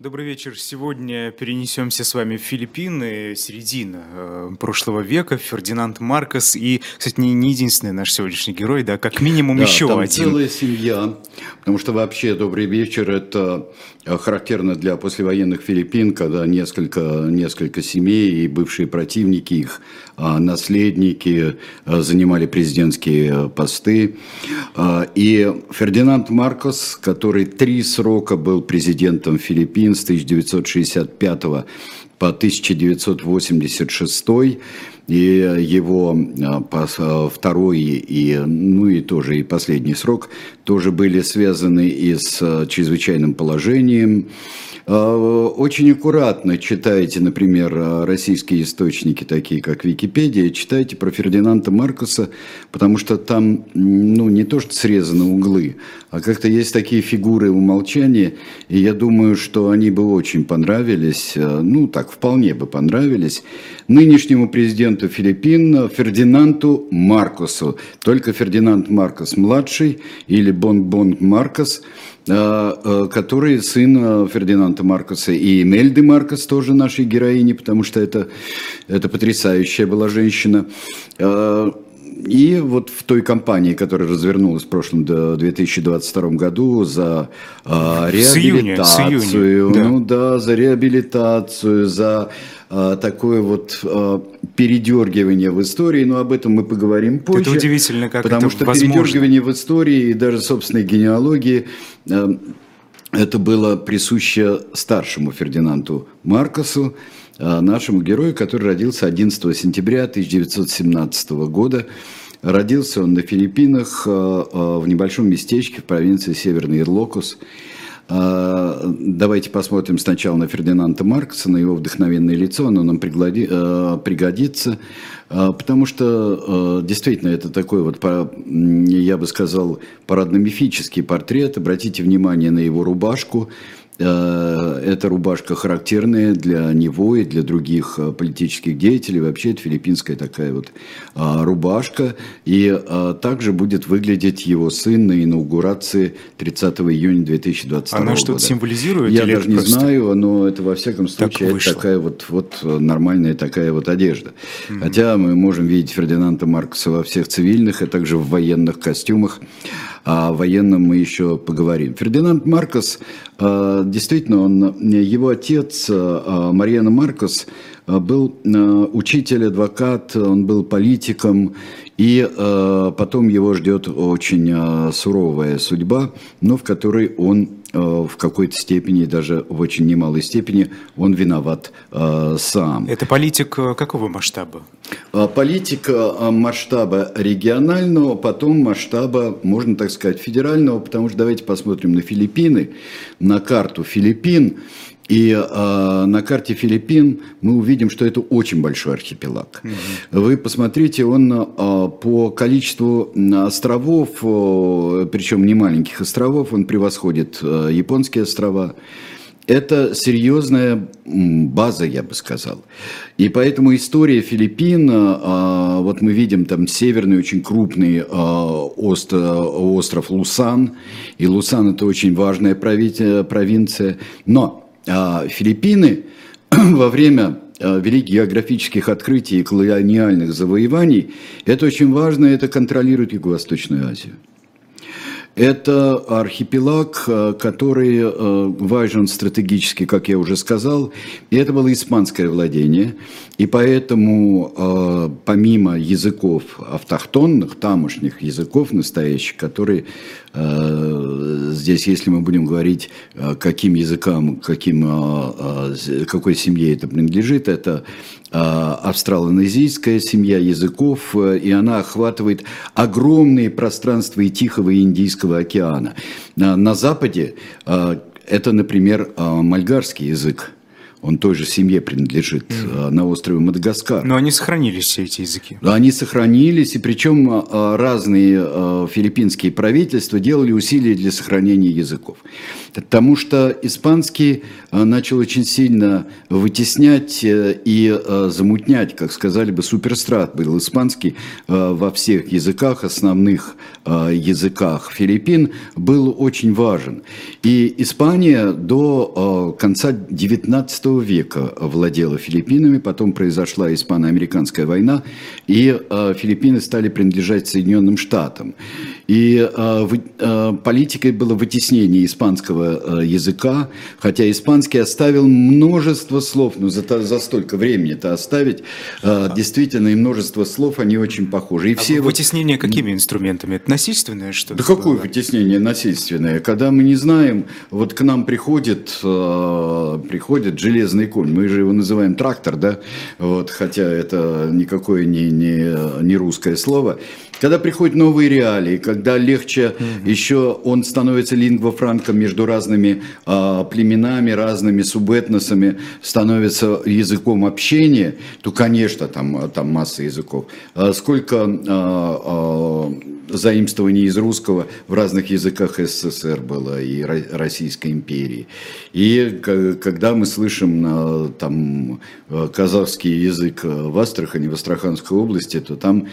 Добрый вечер. Сегодня перенесемся с вами в Филиппины, середина э, прошлого века, Фердинанд Маркос. И, кстати, не, не единственный наш сегодняшний герой, да, как минимум да, еще там один. целая семья, потому что вообще «Добрый вечер» – это э, характерно для послевоенных Филиппин, когда несколько, несколько семей и бывшие противники их, а, наследники э, занимали президентские посты. И Фердинанд Маркос, который три срока был президентом Филиппин, с 1965 по 1986 и его а, второй и, ну и тоже и последний срок тоже были связаны и с чрезвычайным положением, а, очень аккуратно читайте, например, российские источники, такие как Википедия, читайте про Фердинанда Маркоса, потому что там ну, не то, что срезаны углы, а как-то есть такие фигуры умолчания, и я думаю, что они бы очень понравились, э, ну так, вполне бы понравились нынешнему президенту Филиппин Фердинанду Маркосу. Только Фердинанд Маркос младший или Бон-Бон Маркос – а, а, который сын Фердинанда Маркоса и Мельды Маркос, тоже нашей героини, потому что это, это потрясающая была женщина. А, и вот в той кампании, которая развернулась в прошлом 2022 году за э, реабилитацию, с июня, с июня, да. ну да, за реабилитацию, за э, такое вот э, передергивание в истории, но об этом мы поговорим позже. Это удивительно, как Потому это что возможно. передергивание в истории и даже собственной генеалогии э, это было присуще старшему Фердинанду Маркосу, э, нашему герою, который родился 11 сентября 1917 года. Родился он на Филиппинах э, в небольшом местечке в провинции Северный Ирлокус. Давайте посмотрим сначала на Фердинанда Маркса, на его вдохновенное лицо, оно нам пригодится, потому что действительно это такой вот, я бы сказал, парадно-мифический портрет. Обратите внимание на его рубашку, Э, эта рубашка характерная для него и для других э, политических деятелей. Вообще это филиппинская такая вот а, рубашка. И а, также будет выглядеть его сын на инаугурации 30 июня 2022 Она года. что-то символизирует? Я даже не знаю, но это во всяком случае так это такая вот, вот нормальная такая вот одежда. Mm-hmm. Хотя мы можем видеть Фердинанда Маркоса во всех цивильных, а также в военных костюмах. О военном мы еще поговорим. Фердинанд Маркос, э, действительно, он, его отец э, Мариана Маркос э, был учитель, адвокат, он был политиком, и потом его ждет очень суровая судьба, но в которой он в какой-то степени, даже в очень немалой степени, он виноват э, сам. Это политик э, какого масштаба? Э, политика масштаба регионального, потом масштаба, можно так сказать, федерального, потому что давайте посмотрим на Филиппины, на карту Филиппин. И э, на карте Филиппин мы увидим, что это очень большой архипелаг. Угу. Вы посмотрите, он э, по количеству островов, э, причем не маленьких островов, он превосходит э, японские острова. Это серьезная база, я бы сказал. И поэтому история Филиппин, э, вот мы видим там северный очень крупный э, остров, остров Лусан, и Лусан это очень важная провинция, но Филиппины во время а, великих географических открытий и колониальных завоеваний, это очень важно, это контролирует Юго-Восточную Азию. Это архипелаг, а, который важен стратегически, как я уже сказал, и это было испанское владение, и поэтому помимо языков автохтонных, тамошних языков настоящих, которые здесь, если мы будем говорить, э, каким языкам, каким, э, какой семье это принадлежит, это австралонезийская семья языков, и она охватывает огромные пространства и Тихого и Индийского океана. На Западе это, например, мальгарский язык, он той же семье принадлежит mm. на острове Мадагаскар. Но они сохранились, все эти языки. Они сохранились, и причем разные филиппинские правительства делали усилия для сохранения языков. Потому что испанский начал очень сильно вытеснять и замутнять, как сказали бы, суперстрат был испанский во всех языках, основных языках Филиппин, был очень важен. И Испания до конца XIX века владела Филиппинами, потом произошла испано-американская война, и э, Филиппины стали принадлежать Соединенным Штатам. И э, э, политикой было вытеснение испанского языка, хотя испанский оставил множество слов, ну за, за столько времени это оставить, действительно, и множество слов, они очень похожи. И а все вытеснение вот... какими инструментами? Это насильственное что-то? Да какое вытеснение насильственное? Когда мы не знаем, вот к нам приходит, приходит железный железный конь. Мы же его называем трактор, да, вот, хотя это никакое не, не, не русское слово. Когда приходят новые реалии, когда легче угу. еще он становится лингвофранком между разными а, племенами, разными субэтносами, становится языком общения, то, конечно, там, там масса языков. А сколько а, а, заимствований из русского в разных языках СССР было и Российской империи. И когда мы слышим там казахский язык в Астрахани, в Астраханской области, то там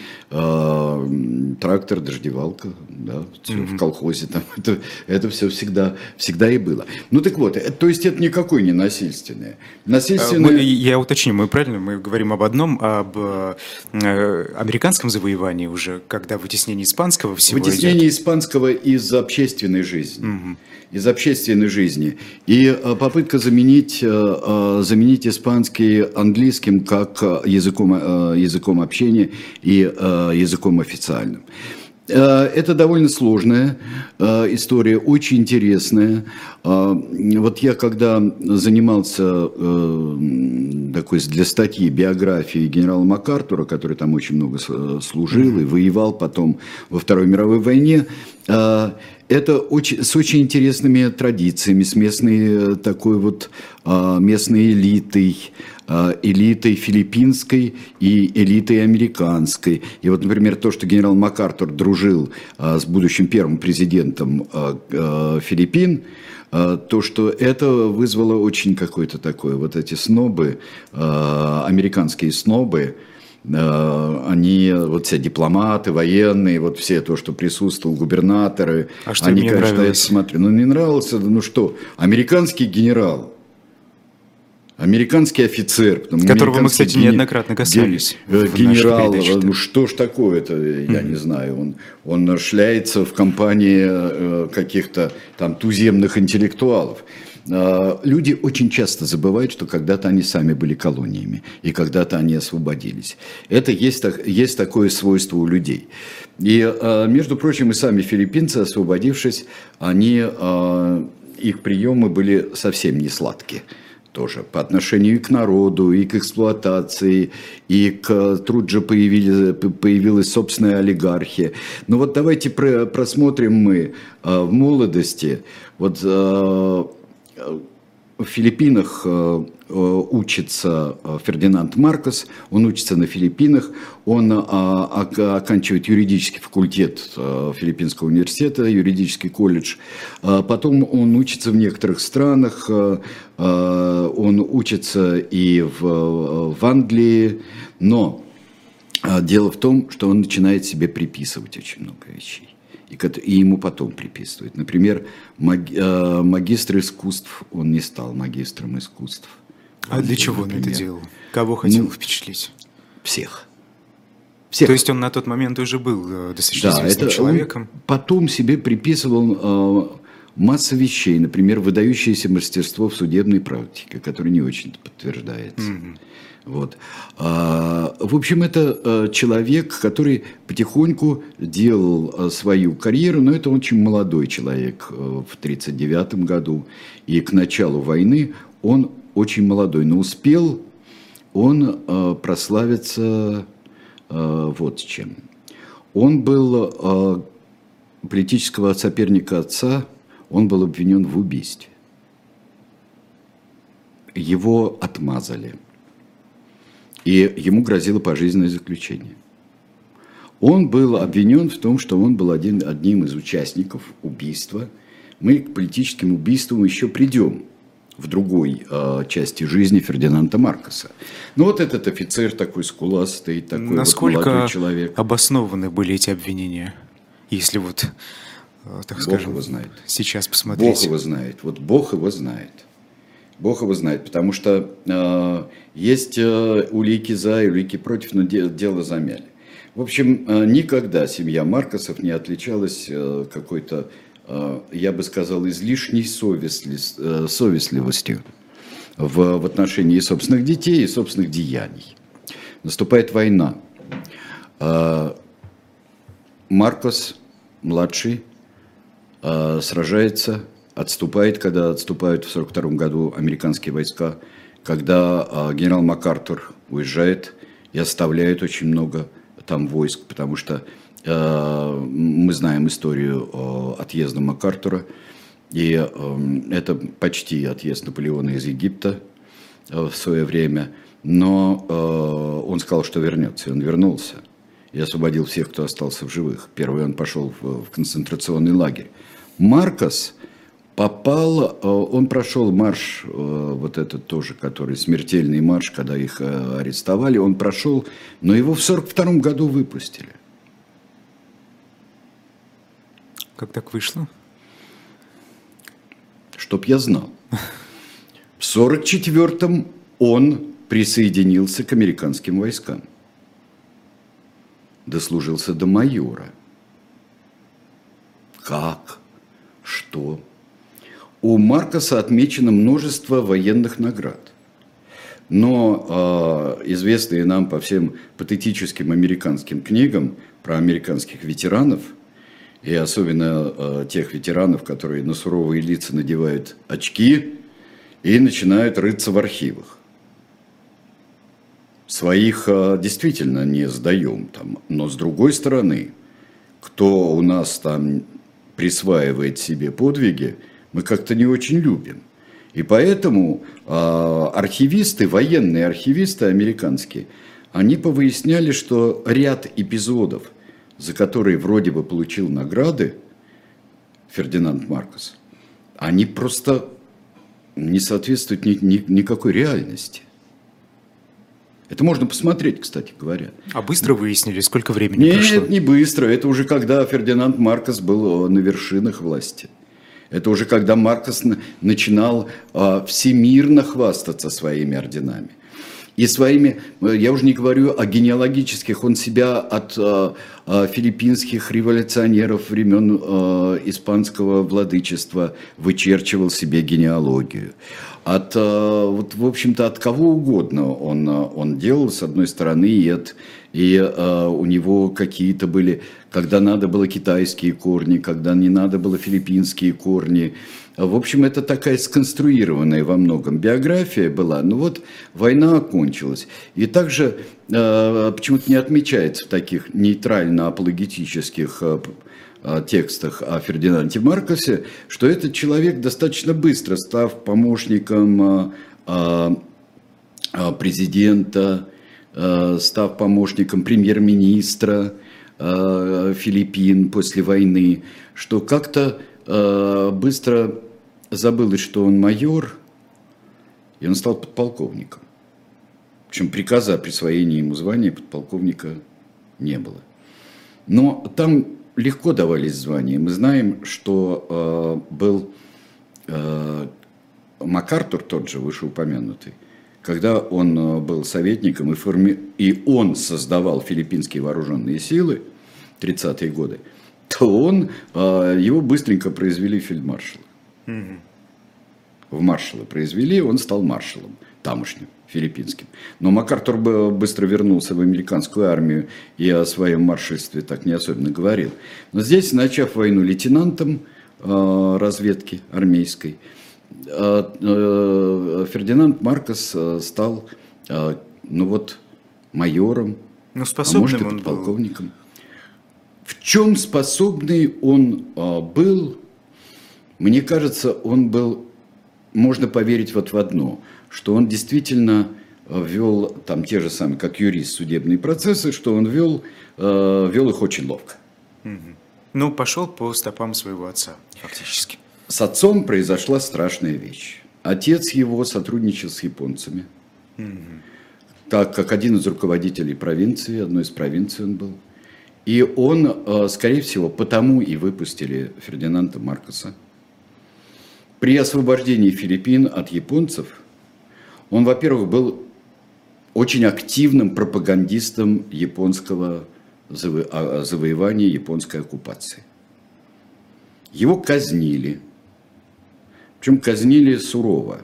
трактор, дождевалка, да, mm-hmm. в колхозе, там, это, это все всегда, всегда и было. Ну так вот, то есть это никакой не насильственное. насильственное... Мы, я уточню, мы правильно, мы говорим об одном, об э, американском завоевании уже, когда вытеснение испанского всего Вытеснение идет. испанского из общественной жизни. Mm-hmm из общественной жизни. И э, попытка заменить, э, э, заменить испанский английским как языком, языком общения и языком официальным. Это довольно сложная история, очень интересная. Вот я когда занимался такой для статьи биографии генерала МакАртура, который там очень много служил и воевал потом во Второй мировой войне, это очень, с очень интересными традициями, с местной такой вот а, местной элитой, а, элитой филиппинской и элитой американской. И вот, например, то, что генерал МакАртур дружил а, с будущим первым президентом Филиппин, то, что это вызвало очень какое-то такое, вот эти снобы, американские снобы, Э, они, вот все дипломаты, военные, вот все то, что присутствовал, губернаторы, а что они, конечно, нравилось? смотрели. Ну, не нравился, ну что, американский генерал, американский офицер. Которого мы, кстати, гени... неоднократно касались. Ген... Генерал, ну что ж такое-то, я mm-hmm. не знаю. Он, он шляется в компании э, каких-то там туземных интеллектуалов. А, люди очень часто забывают, что когда-то они сами были колониями, и когда-то они освободились. Это есть, есть такое свойство у людей. И, а, между прочим, и сами филиппинцы, освободившись, они, а, их приемы были совсем не сладкие тоже по отношению и к народу, и к эксплуатации, и к тут же появились, появилась собственная олигархия. Но вот давайте просмотрим мы в молодости, вот в Филиппинах э, э, учится э, Фердинанд Маркос, он учится на Филиппинах, он оканчивает юридический факультет Филиппинского университета, юридический колледж. Потом он учится в некоторых странах, он учится и в, в Англии, но дело в том, что он начинает себе приписывать очень много вещей и ему потом приписывают. Например, э, магистр искусств, он не стал магистром искусств. А он, для чего например, он это делал? Кого хотел ну, впечатлить? Всех. Всех. То есть он на тот момент уже был э, достаточно да, известным это человеком? потом себе приписывал э, массу вещей, например, выдающееся мастерство в судебной практике, которое не очень подтверждается. Mm-hmm. Вот. А, в общем, это а, человек, который потихоньку делал а, свою карьеру, но это очень молодой человек в 1939 году. И к началу войны он очень молодой, но успел он прославиться вот чем. Он был политического соперника отца, он был обвинен в убийстве. его отмазали. И ему грозило пожизненное заключение. Он был обвинен в том, что он был один, одним из участников убийства. Мы к политическим убийствам еще придем в другой э, части жизни Фердинанда Маркоса. Ну вот этот офицер такой скуластый, такой Насколько вот молодой человек. обоснованы были эти обвинения? Если вот, так Бог скажем, его знает. сейчас посмотреть. Бог его знает. Вот Бог его знает. Бог его знает, потому что э, есть э, улики за и улики против, но де, дело замяли. В общем, э, никогда семья Маркосов не отличалась э, какой-то, э, я бы сказал, излишней совестли, э, совестливостью в, в отношении собственных детей и собственных деяний. Наступает война. Э, Маркос, младший, э, сражается, отступает, когда отступают в 1942 году американские войска, когда э, генерал МакАртур уезжает и оставляет очень много там войск, потому что э, мы знаем историю э, отъезда МакАртура, и э, это почти отъезд Наполеона из Египта э, в свое время, но э, он сказал, что вернется, и он вернулся и освободил всех, кто остался в живых. Первый он пошел в, в концентрационный лагерь. Маркос попал, э, он прошел марш, э, вот этот тоже, который смертельный марш, когда их э, арестовали, он прошел, но его в 42 году выпустили. Как так вышло? Чтоб я знал. В 44-м он присоединился к американским войскам. Дослужился до майора. Как? Что? У Маркоса отмечено множество военных наград. Но э, известные нам по всем патетическим американским книгам про американских ветеранов, и особенно э, тех ветеранов, которые на суровые лица надевают очки и начинают рыться в архивах. Своих э, действительно не сдаем, там, но с другой стороны, кто у нас там присваивает себе подвиги, мы как-то не очень любим. И поэтому э, архивисты, военные архивисты американские, они повыясняли, что ряд эпизодов, за которые вроде бы получил награды Фердинанд Маркос, они просто не соответствуют ни, ни, никакой реальности. Это можно посмотреть, кстати говоря. А быстро выяснили, сколько времени Нет, прошло? не быстро. Это уже когда Фердинанд Маркос был на вершинах власти. Это уже когда Маркос начинал а, всемирно хвастаться своими орденами. И своими, я уже не говорю о генеалогических, он себя от а, а, филиппинских революционеров времен испанского владычества вычерчивал себе генеалогию. От, вот, в общем-то, от кого угодно он, он делал, с одной стороны, и, от, и у него какие-то были когда надо было китайские корни, когда не надо было филиппинские корни. В общем, это такая сконструированная во многом биография была. Ну вот, война окончилась. И также э, почему-то не отмечается в таких нейтрально-апологетических э, э, текстах о Фердинанде Маркосе, что этот человек достаточно быстро, став помощником э, э, президента, э, став помощником премьер-министра, Э, Филиппин после войны, что как-то э, быстро забылось, что он майор, и он стал подполковником. Причем приказа о присвоении ему звания подполковника не было. Но там легко давались звания. Мы знаем, что э, был э, МакАртур, тот же вышеупомянутый, когда он э, был советником и, форми... и он создавал филиппинские вооруженные силы, 30-е годы, то он, а, его быстренько произвели фельдмаршала. Угу. В маршала произвели, он стал маршалом тамошним, филиппинским. Но МакАртур быстро вернулся в американскую армию и о своем маршальстве так не особенно говорил. Но здесь, начав войну лейтенантом а, разведки армейской, Фердинанд Маркос стал, ну вот, майором, ну, а может, он полковником. Был. В чем способный он а, был, мне кажется, он был можно поверить вот в одно, что он действительно вел там те же самые, как юрист, судебные процессы, что он вел, вел их очень ловко. Ну, пошел по стопам своего отца, фактически. С отцом произошла страшная вещь. Отец его сотрудничал с японцами, угу. так как один из руководителей провинции, одной из провинций он был. И он, э, скорее всего, потому и выпустили Фердинанда Маркоса. При освобождении Филиппин от японцев он, во-первых, был очень активным пропагандистом японского а, завоевания, японской оккупации. Его казнили – причем казнили сурово.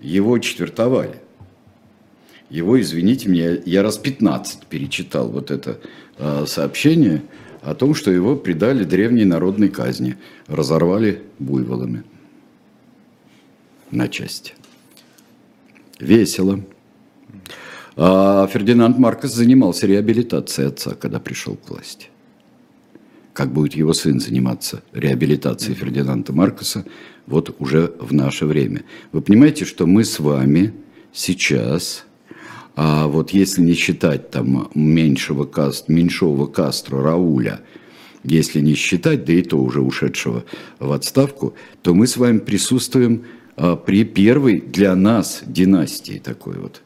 Его четвертовали. Его, извините меня, я раз 15 перечитал вот это э, сообщение о том, что его предали древней народной казни, разорвали буйволами на части. Весело. А Фердинанд Маркос занимался реабилитацией отца, когда пришел к власти как будет его сын заниматься реабилитацией Фердинанда Маркоса вот уже в наше время. Вы понимаете, что мы с вами сейчас, а вот если не считать там меньшего каст, меньшого Кастро Рауля, если не считать, да и то уже ушедшего в отставку, то мы с вами присутствуем а, при первой для нас династии такой вот,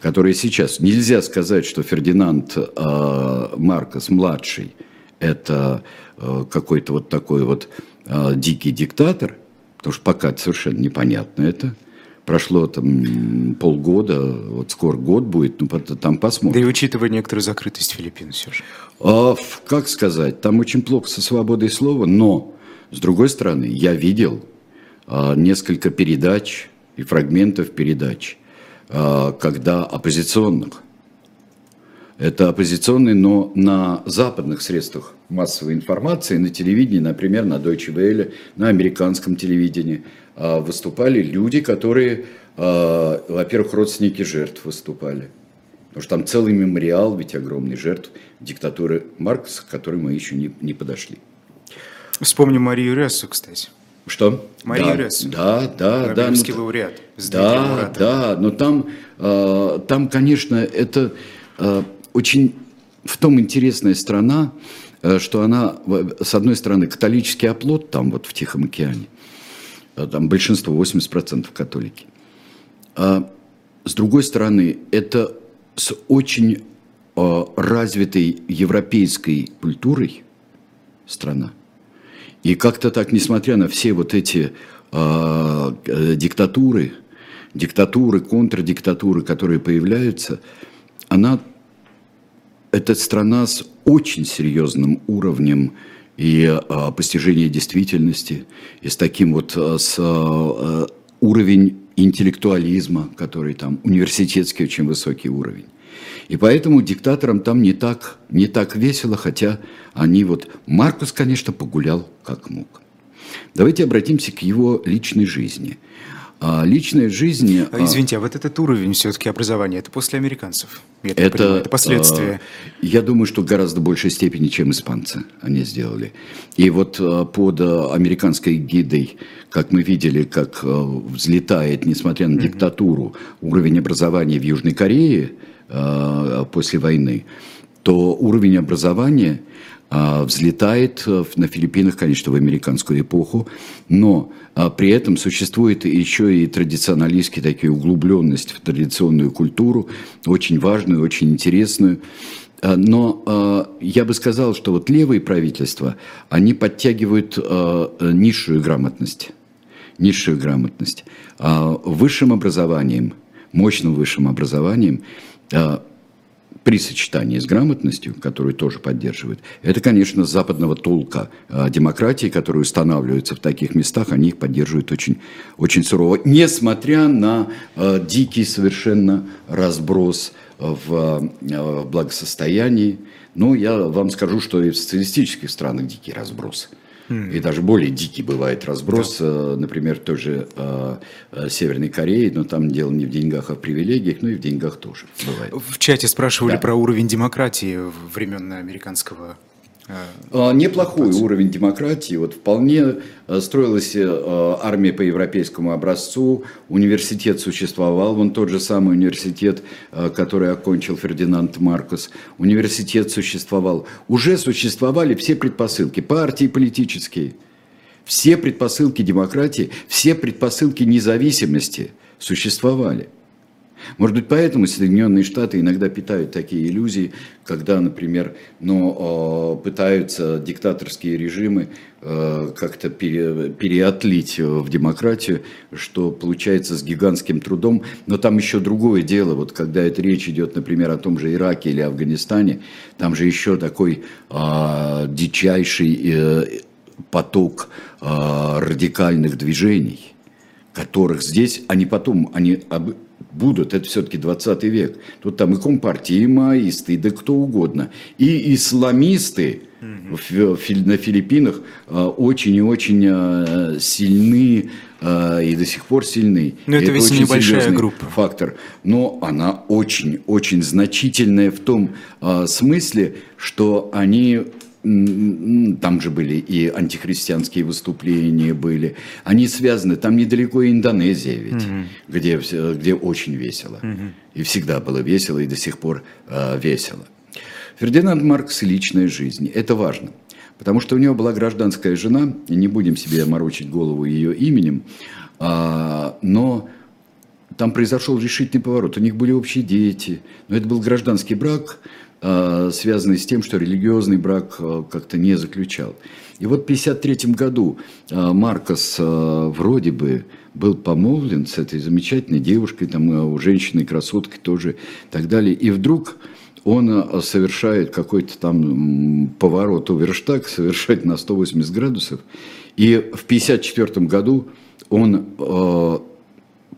которая сейчас. Нельзя сказать, что Фердинанд а, Маркос младший – это э, какой-то вот такой вот э, дикий диктатор, потому что пока совершенно непонятно это. Прошло там полгода, вот скоро год будет, ну там посмотрим. Да и учитывая некоторую закрытость Филиппин все же. А, как сказать, там очень плохо со свободой слова, но, с другой стороны, я видел а, несколько передач и фрагментов передач, а, когда оппозиционных это оппозиционные, но на западных средствах массовой информации, на телевидении, например, на Deutsche Welle, на американском телевидении, а, выступали люди, которые, а, во-первых, родственники жертв выступали. Потому что там целый мемориал, ведь огромный жертв диктатуры Маркса, к которой мы еще не, не подошли. Вспомним Марию Рессу, кстати. Что? Мария да, Рессу. Да, да, да. Нобелевский ну, лауреат. Да, да, но там, э, там, конечно, это очень в том интересная страна, э, что она, с одной стороны, католический оплот там вот в Тихом океане, э, там большинство, 80% католики. А с другой стороны, это с очень э, развитой европейской культурой страна. И как-то так, несмотря на все вот эти диктатуры, диктатуры, контрдиктатуры, которые появляются, она это страна с очень серьезным уровнем и а, постижения действительности, и с таким вот а, с а, уровень интеллектуализма, который там университетский очень высокий уровень. И поэтому диктаторам там не так, не так весело, хотя они вот... Маркус, конечно, погулял как мог. Давайте обратимся к его личной жизни – а личная жизнь... А, извините, а вот этот уровень все-таки образования, это после американцев? Я это, понимаю, это последствия? Я думаю, что в гораздо большей степени, чем испанцы они сделали. И вот под американской гидой, как мы видели, как взлетает, несмотря на диктатуру, уровень образования в Южной Корее после войны, то уровень образования а, взлетает э, на Филиппинах, конечно, в американскую эпоху, но а, при этом существует еще и традиционалистские такие углубленность в традиционную культуру, очень важную, очень интересную. А, но я бы сказал, что вот левые правительства, они подтягивают низшую грамотность, низшую грамотность. Высшим образованием, мощным высшим образованием при сочетании с грамотностью, которую тоже поддерживают, это, конечно, западного толка а, демократии, которые устанавливаются в таких местах, они их поддерживают очень, очень сурово, несмотря на э, дикий совершенно разброс в э, благосостоянии. Ну, я вам скажу, что и в социалистических странах дикий разброс. И даже более дикий бывает разброс, да. Э, например, той же э, э, Северной Кореи, но там дело не в деньгах, а в привилегиях, но и в деньгах тоже бывает. В чате спрашивали да. про уровень демократии времен американского А, неплохой уровень демократии. Вот вполне э, строилась э, армия по европейскому образцу, университет существовал, вон тот же самый университет, э, который окончил Фердинанд Маркос. Университет существовал. Уже существовали все предпосылки, партии политические, все предпосылки демократии, все предпосылки независимости существовали. Может быть, поэтому Соединенные Штаты иногда питают такие иллюзии, когда, например, ну, пытаются диктаторские режимы э, как-то пере, переотлить в демократию, что получается с гигантским трудом. Но там еще другое дело, вот когда это речь идет, например, о том же Ираке или Афганистане, там же еще такой а, дичайший э, поток а, радикальных движений, которых здесь, они потом, они будут, это все-таки 20 век. Тут там и компартии, и маоисты, и да кто угодно. И исламисты на Филиппинах а, очень и очень а, сильны а, и до сих пор сильны. Но это, это ведь небольшая группа. Фактор. Но она очень-очень значительная в том смысле, что они там же были и антихристианские выступления были. Они связаны, там недалеко Индонезия ведь, угу. где, где очень весело. Угу. И всегда было весело, и до сих пор э, весело. Фердинанд Маркс – личная жизнь. Это важно. Потому что у него была гражданская жена, и не будем себе морочить голову ее именем, а, но там произошел решительный поворот. У них были общие дети, но это был гражданский брак, Э, связанный с тем, что религиозный брак э, как-то не заключал. И вот в 1953 году э, Маркос вроде бы был помолвлен с этой замечательной девушкой, там у женщины красотки тоже и так далее. И вдруг он совершает какой-то там поворот оверштаг, совершает на 180 градусов. И в 1954 году он,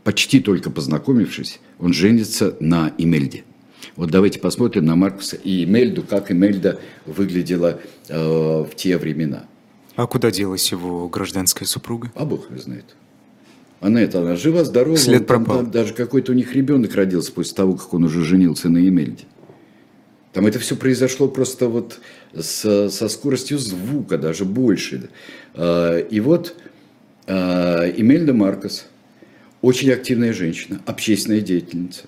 почти только познакомившись, он женится на Имельде. Вот давайте посмотрим на Маркуса и Эмельду, как Эмельда выглядела э, в те времена. А куда делась его гражданская супруга? А бог ее знает. Она это, она жива, здорова. След пропал. Там, даже какой-то у них ребенок родился после того, как он уже женился на Эмельде. Там это все произошло просто вот с, со скоростью звука, даже больше. Э, и вот э, Эмельда Маркос, очень активная женщина, общественная деятельница.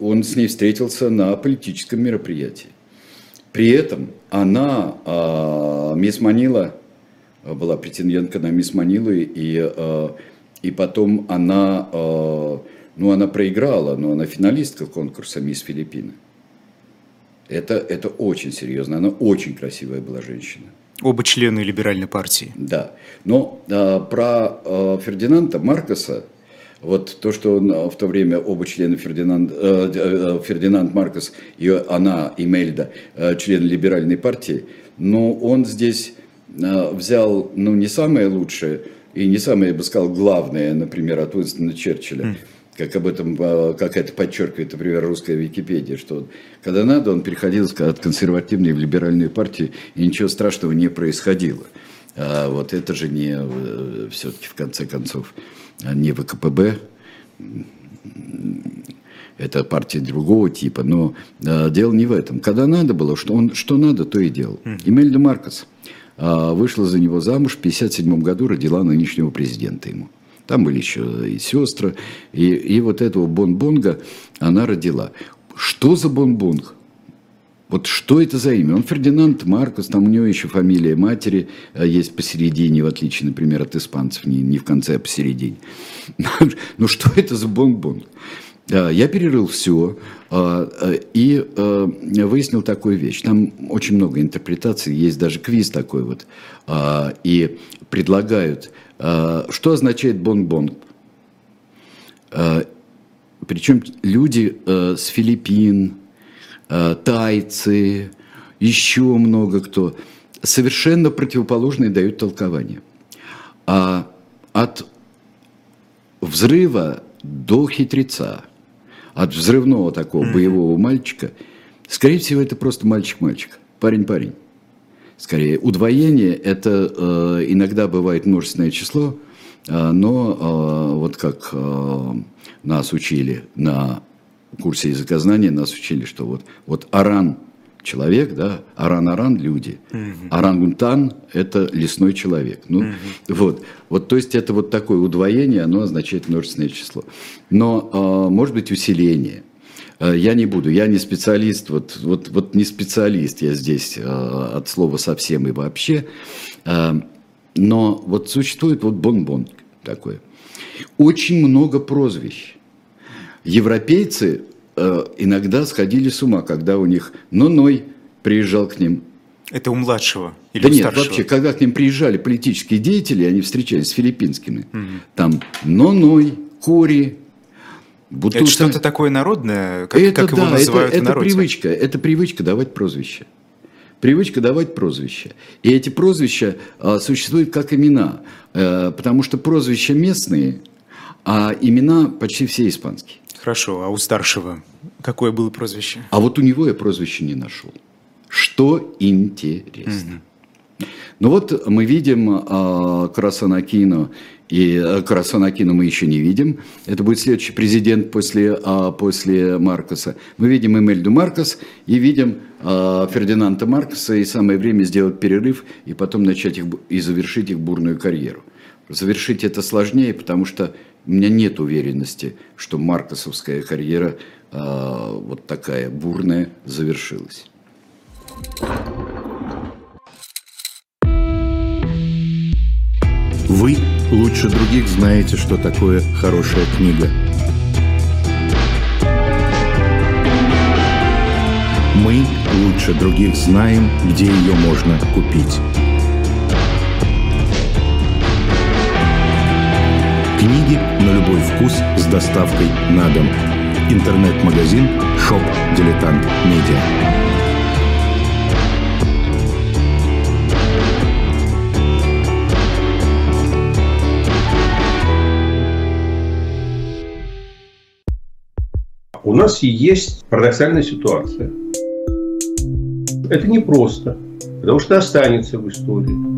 Он с ней встретился на политическом мероприятии. При этом она, э, мисс Манила, была претендентка на мисс Манилу, и, э, и потом она, э, ну, она проиграла, но она финалистка конкурса мисс Филиппины. Это, это очень серьезно, она очень красивая была женщина. Оба члены либеральной партии. Да, но э, про э, Фердинанда Маркоса, вот то, что он в то время оба члена Фердинанд, э, э, Фердинанд Маркос и она, Имельда, э, члены либеральной партии, но он здесь э, взял, ну, не самое лучшее и не самое, я бы сказал, главное, например, от Уинстона Черчилля. Mm как об этом, э, как это подчеркивает, например, русская Википедия, что когда надо, он переходил от консервативной в либеральную партию, и ничего страшного не происходило. А вот это же не, э, все-таки в конце концов, а не ВКПБ, это партия другого типа, но э, дело не в этом. Когда надо было, что, он, что надо, то и делал. Эмельда Маркос э, вышла за него замуж в 1957 году, родила нынешнего президента ему. Там были еще и сестры, и, и вот этого Бонбонга она родила. Что за Бонбонг? Вот что это за имя? Он Фердинанд Маркос, там у него еще фамилия матери э, есть посередине, в отличие, например, от испанцев, не, не в конце, а посередине. Ну что это за бонг-бонг? Э, я перерыл все э, и выяснил такую вещь. Там очень много интерпретаций, есть даже квиз такой вот. И предлагают, что означает бонг-бонг. Причем люди с Филиппин, тайцы, еще много кто, совершенно противоположные дают толкование. А от взрыва до хитреца, от взрывного такого боевого мальчика, скорее всего, это просто мальчик-мальчик, парень-парень. Скорее, удвоение – это э, иногда бывает множественное число, э, но э, вот как э, нас учили на курсе языкознания нас учили, что вот, вот Аран человек, да, аран-аран – люди, угу. орангутан – это лесной человек. Ну, угу. вот, вот, то есть это вот такое удвоение, оно означает множественное число. Но, э, может быть, усиление. Э, я не буду, я не специалист, вот, вот, вот не специалист я здесь э, от слова совсем и вообще. Э, но вот существует вот бон-бон такой. Очень много прозвищ. Европейцы э, иногда сходили с ума, когда у них Ноной приезжал к ним. Это у младшего или да у нет, старшего? вообще, когда к ним приезжали политические деятели, они встречались с филиппинскими. Угу. Там Ноной, Кори, Бутуса. Это что-то такое народное, как, это, как его да, называют это, в народе? Это привычка, это привычка давать прозвища. Привычка давать прозвища. И эти прозвища а, существуют как имена, а, потому что прозвища местные, а имена почти все испанские. Хорошо, а у старшего какое было прозвище? А вот у него я прозвище не нашел. Что интересно. Угу. Ну вот мы видим а, Красанакино и э, Красанакина мы еще не видим. Это будет следующий президент после, а, после Маркоса. Мы видим Эмельду Маркос и видим а, Фердинанда Маркоса. И самое время сделать перерыв и потом начать их и завершить их бурную карьеру. Завершить это сложнее, потому что у меня нет уверенности, что маркосовская карьера а, вот такая бурная завершилась. Вы лучше других знаете, что такое хорошая книга. Мы лучше других знаем, где ее можно купить. Книги на любой вкус с доставкой на дом. Интернет-магазин «Shop Дилетант Медиа». У нас есть парадоксальная ситуация. Это непросто, потому что останется в истории.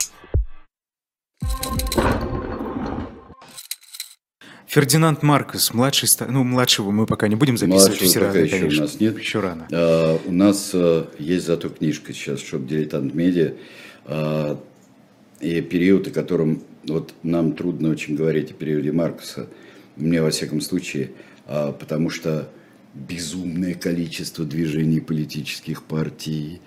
Фердинанд Маркос, младший, ну, младшего мы пока не будем записывать, Младшего все пока рано, еще конечно. у нас нет. Еще рано. А, у нас а, есть зато книжка сейчас, чтобы «Дилетант Медиа», а, и период, о котором вот нам трудно очень говорить о периоде Маркоса, мне во всяком случае, а, потому что безумное количество движений политических партий,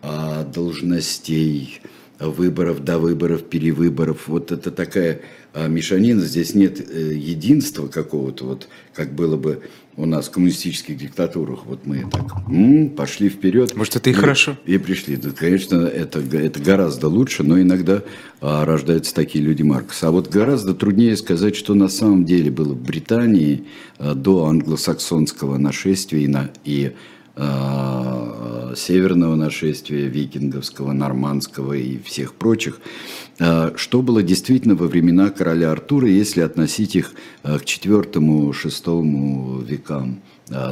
а, должностей, выборов до выборов, перевыборов. Вот это такая а, мешанина, здесь нет э, единства какого-то, вот как было бы у нас в коммунистических диктатурах. Вот мы так м-м, пошли вперед. Может, это и, и хорошо? И пришли. Да, конечно, это, это гораздо лучше, но иногда а, рождаются такие люди Маркса. А вот гораздо труднее сказать, что на самом деле было в Британии а, до англосаксонского нашествия и, на, и северного нашествия, викинговского, нормандского и всех прочих, э, что было действительно во времена короля Артура, если относить их э, к IV-VI векам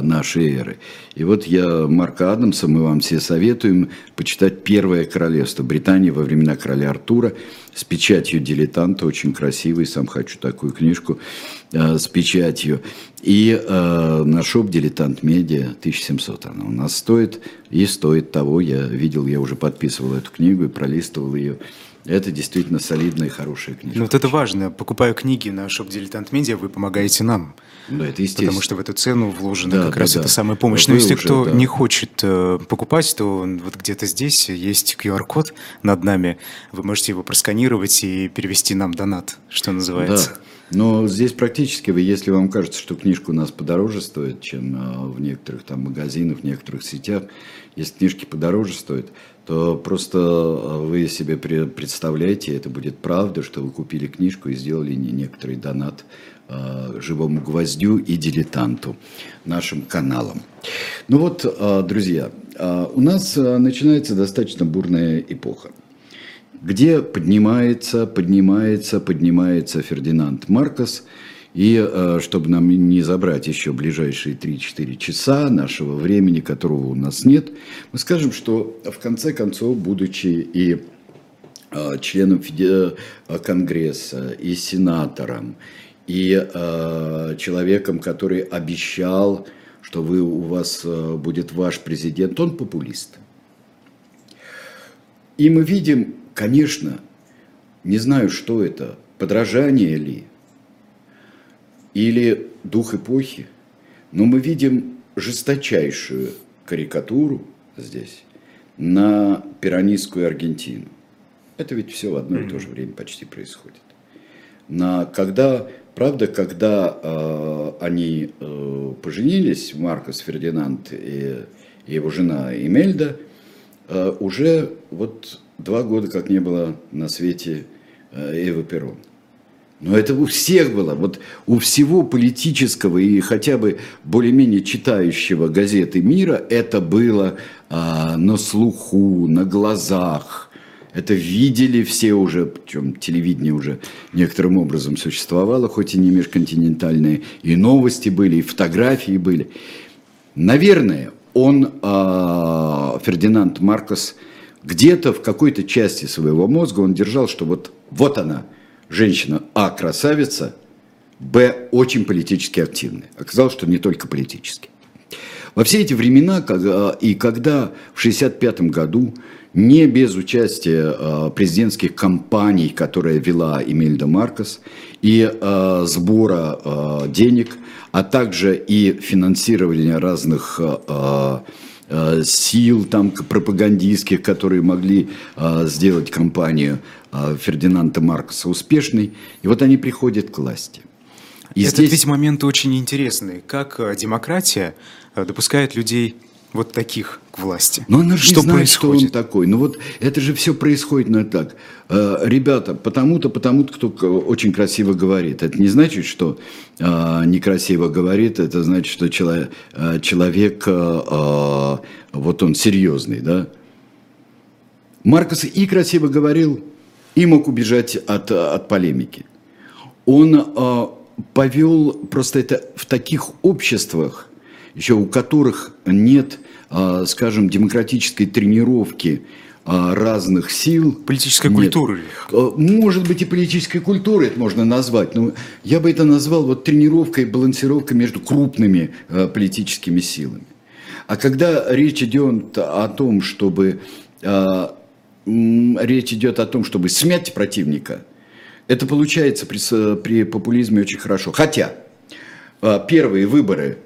нашей эры. И вот я, Марка Адамса, мы вам все советуем почитать «Первое королевство» Британии во времена короля Артура с печатью дилетанта, очень красивый, сам хочу такую книжку с печатью. И э, на shop «Дилетант Медиа» 1700 она у нас стоит и стоит того. Я видел, я уже подписывал эту книгу и пролистывал ее. Это действительно солидная и хорошая книга. Ну вот это важно. Покупая книги на shop «Дилетант Медиа», вы помогаете нам. Да, это естественно. Потому что в эту цену вложена да, как да, раз да. эта самая помощь. Но если уже, кто да. не хочет э, покупать, то вот где-то здесь есть QR-код над нами. Вы можете его просканировать и перевести нам донат, что называется. Да. Но здесь практически, вы, если вам кажется, что книжка у нас подороже стоит, чем а, в некоторых там магазинах, в некоторых сетях, если книжки подороже стоят, то просто а, вы себе представляете, это будет правда, что вы купили книжку и сделали некоторый донат э, живому гвоздю и дилетанту нашим каналам. Ну вот, э, друзья, э, у нас начинается достаточно бурная эпоха где поднимается, поднимается, поднимается Фердинанд Маркос И э, чтобы нам не забрать еще ближайшие 3-4 часа нашего времени, которого у нас нет, мы скажем, что в конце концов, будучи и э, членом Конгресса, и сенатором, и человеком, который обещал, что вы, у вас будет ваш президент, он популист. И мы видим, конечно, не знаю, что это, подражание ли, или дух эпохи, но мы видим жесточайшую карикатуру здесь на пиранистскую Аргентину. Это ведь все в одно и то же время почти происходит. На, когда, правда, когда э, они э, поженились, Маркос Фердинанд и, и его жена Эмельда, э, уже вот два года как не было на свете э, Эвы Перрон. Но это у всех было. Вот у всего политического и хотя бы более-менее читающего газеты мира это было а, на слуху, на глазах. Это видели все уже, причем телевидение уже некоторым образом существовало, хоть и не межконтинентальное, и новости были, и фотографии были. Наверное, он, а, Фердинанд Маркос, где-то в какой-то части своего мозга он держал, что вот, вот она – женщина А красавица, Б очень политически активная. Оказалось, что не только политически. Во все эти времена, и когда в 1965 году не без участия а, президентских кампаний, которые вела Эмильда Маркос, и а, сбора а, денег, а также и финансирования разных Э, сил там пропагандистских, которые могли э, сделать кампанию э, Фердинанда Маркоса успешной. И вот они приходят к власти. И Этот здесь... ведь момент очень интересный. Как демократия допускает людей вот таких к власти. Но она же что не знает, происходит? что он такой. Ну вот это же все происходит на так. Э, ребята, потому-то, потому-то, кто очень красиво говорит. Это не значит, что э, некрасиво говорит, это значит, что человек, э, человек э, вот он серьезный, да. Маркос и красиво говорил, и мог убежать от, от полемики. Он э, повел просто это в таких обществах, еще у которых нет, а, скажем, демократической тренировки а, разных сил. Политической нет. культуры. А, может быть, и политической культуры это можно назвать, но я бы это назвал вот тренировкой, балансировкой между крупными политическими силами. А когда речь идет о том, чтобы речь идет о том, чтобы смять противника, это получается при, при популизме очень хорошо. Хотя первые выборы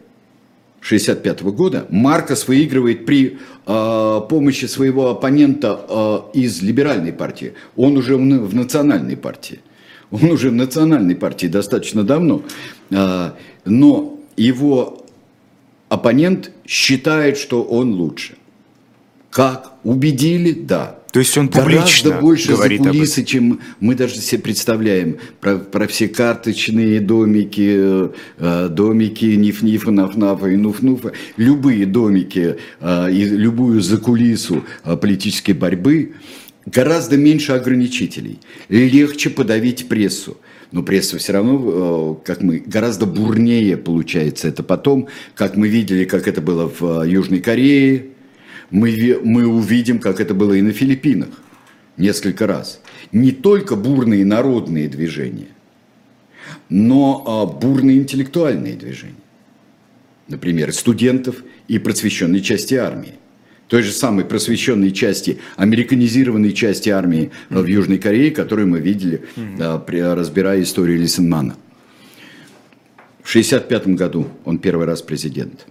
1965 года Маркос выигрывает при э, помощи своего оппонента э, из либеральной партии. Он уже в, в национальной партии. Он уже в национальной партии достаточно давно. Э, но его оппонент считает, что он лучше. Как? Убедили? Да. То есть он публично Гораздо больше говорит за кулисы, чем мы даже себе представляем. Про, про все карточные домики, э, домики Ниф-Нифа, Наф-Нафа и Нуф-Нуфа. Любые домики э, и любую закулису э, политической борьбы гораздо меньше ограничителей. Легче подавить прессу. Но пресса все равно, как мы, гораздо бурнее получается это потом, как мы видели, как это было в Южной Корее, мы, мы увидим, как это было и на Филиппинах несколько раз. Не только бурные народные движения, но а, бурные интеллектуальные движения. Например, студентов и просвещенной части армии. Той же самой просвещенной части, американизированной части армии mm-hmm. в Южной Корее, которую мы видели, mm-hmm. разбирая историю Лисенмана. В 1965 году он первый раз президент.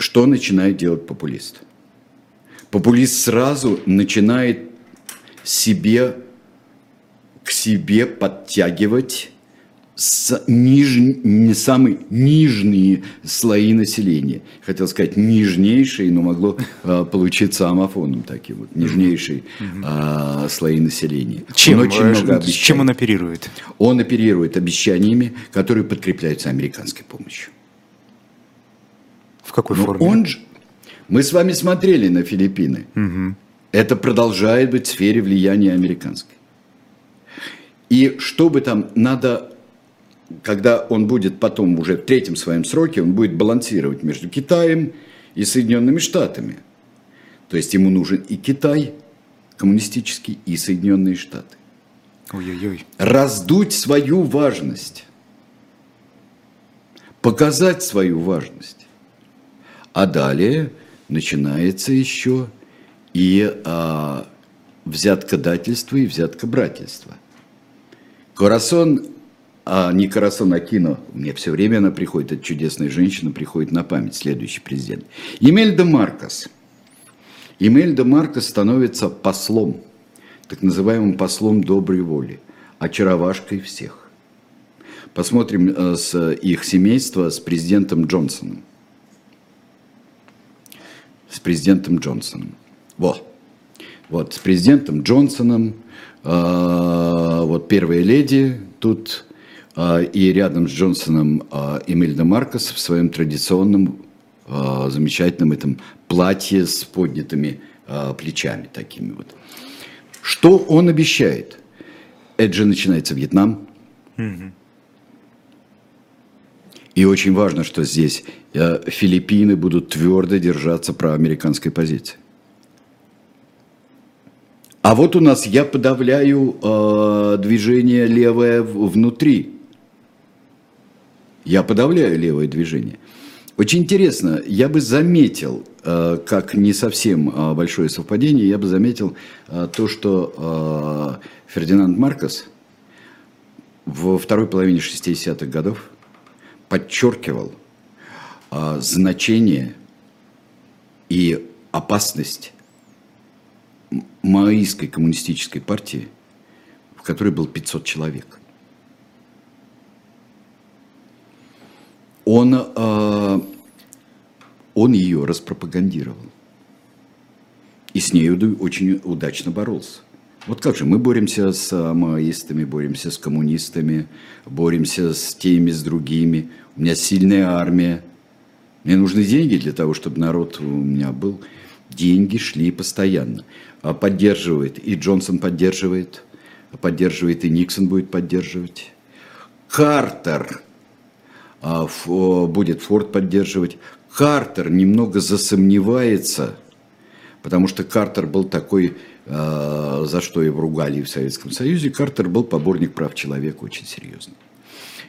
Что начинает делать популист? Популист сразу начинает себе, к себе подтягивать с ниж, не самые нижние слои населения. Хотел сказать нижнейшие, но могло э, получиться амофоном таким вот, нижнейшие э, слои населения. Чем, он очень много обещает. Чем он оперирует? Он оперирует обещаниями, которые подкрепляются американской помощью. В какой Но форме? Он же... Мы с вами смотрели на Филиппины. Угу. Это продолжает быть в сфере влияния американской. И чтобы там надо, когда он будет потом уже в третьем своем сроке, он будет балансировать между Китаем и Соединенными Штатами. То есть ему нужен и Китай коммунистический, и Соединенные Штаты. Ой-ой-ой. Раздуть свою важность. Показать свою важность. А далее начинается еще и а, взяткодательство и взяткобрательство. Корасон, а не Корасон Акино, мне все время она приходит, эта чудесная женщина приходит на память, следующий президент. Емельда Маркос. Емельда Маркос становится послом, так называемым послом доброй воли, очаровашкой всех. Посмотрим э, с их семейства с президентом Джонсоном. С президентом Джонсоном. Во. Вот, с президентом Джонсоном, э, вот первая леди тут, э, и рядом с Джонсоном э, Эмильда Маркос в своем традиционном э, замечательном этом платье с поднятыми э, плечами такими вот. Что он обещает? Это же начинается Вьетнам. И очень важно, что здесь э, Филиппины будут твердо держаться проамериканской позиции. А вот у нас я подавляю э, движение левое внутри. Я подавляю левое движение. Очень интересно, я бы заметил, э, как не совсем э, большое совпадение, я бы заметил э, то, что э, Фердинанд Маркос во второй половине 60-х годов подчеркивал э, значение и опасность маоистской коммунистической партии, в которой был 500 человек. Он, э, он ее распропагандировал. И с ней очень удачно боролся. Вот как же, мы боремся с маоистами, боремся с коммунистами, боремся с теми, с другими. У меня сильная армия. Мне нужны деньги для того, чтобы народ у меня был. Деньги шли постоянно. А поддерживает, и Джонсон поддерживает, поддерживает, и Никсон будет поддерживать. Картер а, будет Форд поддерживать. Картер немного засомневается, потому что Картер был такой, за что его ругали в Советском Союзе, Картер был поборник прав человека очень серьезно.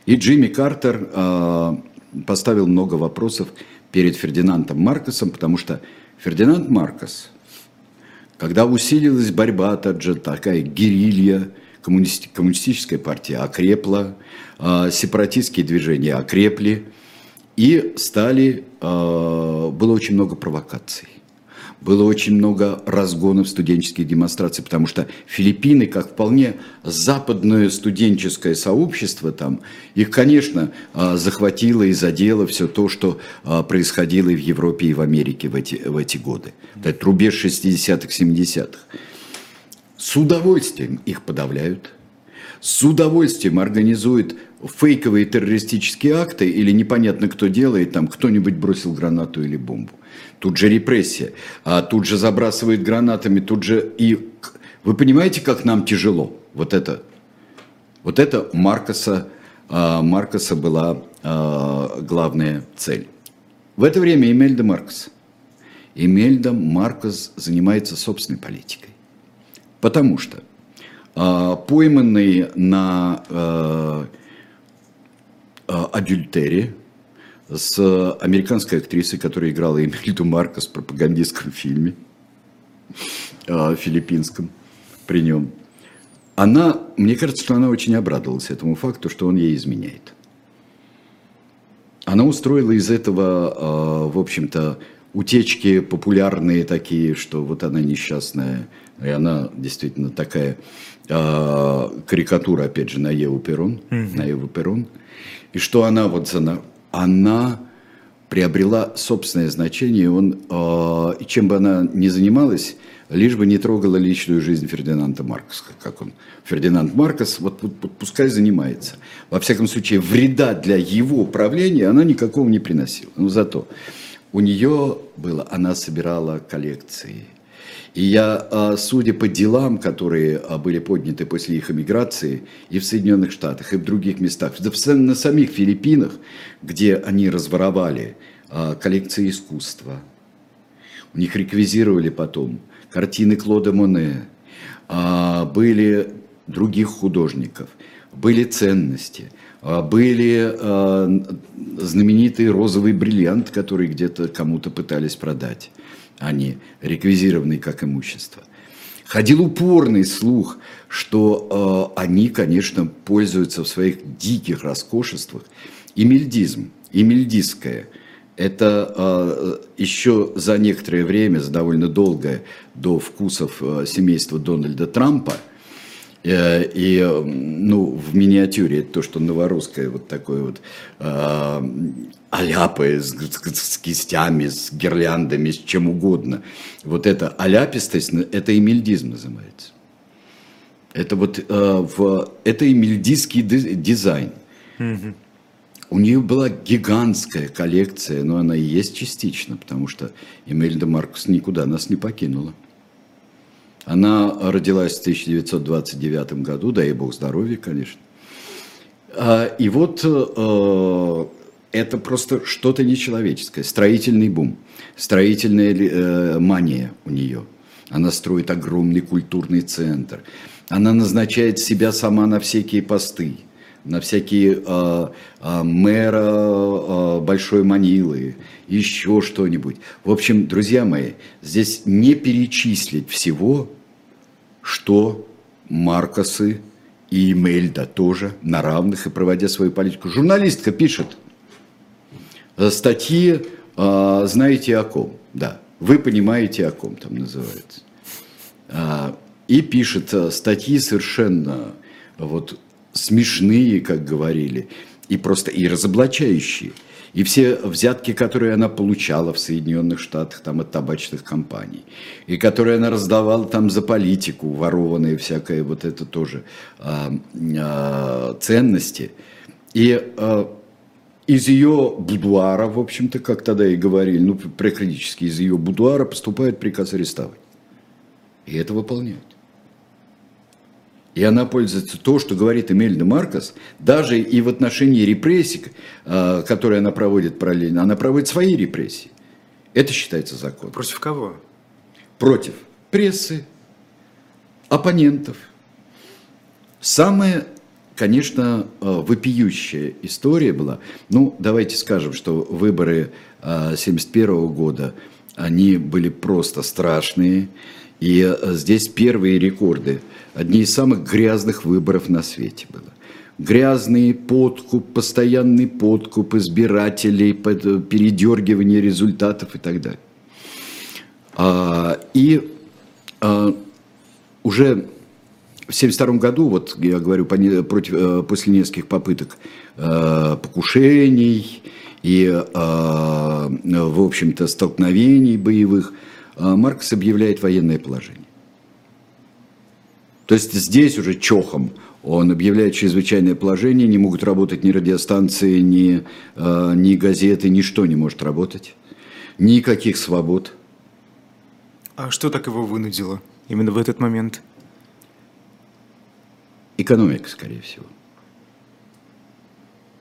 И Джимми Картер а, поставил много вопросов перед Фердинандом Маркосом, потому что Фердинанд Маркос, когда усилилась борьба, также такая герилья, коммунистическая партия окрепла, а, сепаратистские движения окрепли, и стали, было очень много провокаций. Было очень много разгонов студенческих демонстраций, потому что Филиппины, как вполне западное студенческое сообщество там, их, конечно, а, захватило и задело все то, что происходило и в Европе, и в Америке в эти, в эти годы. Это рубеж 60-х, 70-х. С удовольствием их подавляют, с удовольствием организуют фейковые террористические акты или непонятно кто делает, там кто-нибудь бросил гранату или бомбу. Тут же репрессия, а тут же забрасывают гранатами, тут же и... Вы понимаете, как нам тяжело? Вот это, вот это Маркоса, а, Маркоса была а, главная цель. В это время Эмельда Маркос. Эмельда Маркос занимается собственной политикой. Потому что э, пойманный на адюльтере с американской актрисой, которая играла Эмильду Маркос в пропагандистском фильме, э, филиппинском, при нем, она, мне кажется, что она очень обрадовалась этому факту, что он ей изменяет. Она устроила из этого, в общем-то, утечки популярные такие, что вот она несчастная, и она действительно такая э, карикатура, опять же, на Еву Перрон, mm-hmm. на Еву Перрон. И что она вот она, она приобрела собственное значение, он, э, чем бы она ни занималась, лишь бы не трогала личную жизнь Фердинанда Маркоса, как он. Фердинанд Маркос, вот, вот пускай занимается. Во всяком случае, вреда для его правления она никакого не приносила. Но зато у нее было, она собирала коллекции – И я, а, судя по делам, которые а, были подняты после их эмиграции и в Соединенных Штатах, и в других местах, на самих Филиппинах, где они разворовали а, коллекции искусства, у них реквизировали потом картины Клода Моне, были других художников, были ценности, были знаменитый розовый бриллиант, который где-то кому-то пытались продать они реквизированы как имущество. Ходил упорный слух, что э, они, конечно, пользуются в своих диких роскошествах. И мельдистское – это э, еще за некоторое время, за довольно долгое, до вкусов э, семейства Дональда Трампа – Э, и ну, в миниатюре это то, что новорусское, вот такое вот э, аляпы с, с, с кистями, с гирляндами, с чем угодно. Вот эта аляпистость, это эмильдизм называется. Это вот э, в, это эмильдийский дизайн. Mm-hmm. У нее была гигантская коллекция, но она и есть частично, потому что Эмельда Маркус никуда нас не покинула. Она родилась в 1929 году, дай бог здоровья, конечно. А, и вот э, это просто что-то нечеловеческое. Строительный бум, строительная э, мания у нее. Она строит огромный культурный центр. Она назначает себя сама на всякие посты, на всякие э, э, мэра э, Большой Манилы, еще что-нибудь. В общем, друзья мои, здесь не перечислить всего, что Маркосы и Мельда тоже на равных и проводя свою политику. Журналистка пишет статьи, э, знаете о ком, да, вы понимаете о ком там называется. А, и пишет э, статьи совершенно вот смешные, как говорили, и просто и разоблачающие – и все взятки, которые она получала в Соединенных Штатах там, от табачных компаний, и которые она раздавала там за политику, ворованные всякое вот это тоже а, а, ценности. И а, из ее будуара, в общем-то, как тогда и говорили, ну, практически из ее будуара поступает приказ арестовать. И это выполняют. И она пользуется то, что говорит Эмельда Маркос, даже и в отношении репрессий, а, которые она проводит параллельно, она проводит свои репрессии. Это считается законом. Против кого? Против прессы, оппонентов. Самая, конечно, а, вопиющая история была, ну, давайте скажем, что выборы 1971 а, года, они были просто страшные, и здесь первые рекорды – одни из самых грязных выборов на свете было. Грязный подкуп, постоянный подкуп избирателей, передергивание результатов и так далее. А, и а, уже в 1972 году, вот я говорю, против, э, после нескольких попыток э, покушений и, э, в общем-то, столкновений боевых, Маркс объявляет военное положение. То есть здесь уже чохом он объявляет чрезвычайное положение, не могут работать ни радиостанции, ни, ни газеты, ничто не может работать. Никаких свобод. А что так его вынудило именно в этот момент? Экономика, скорее всего.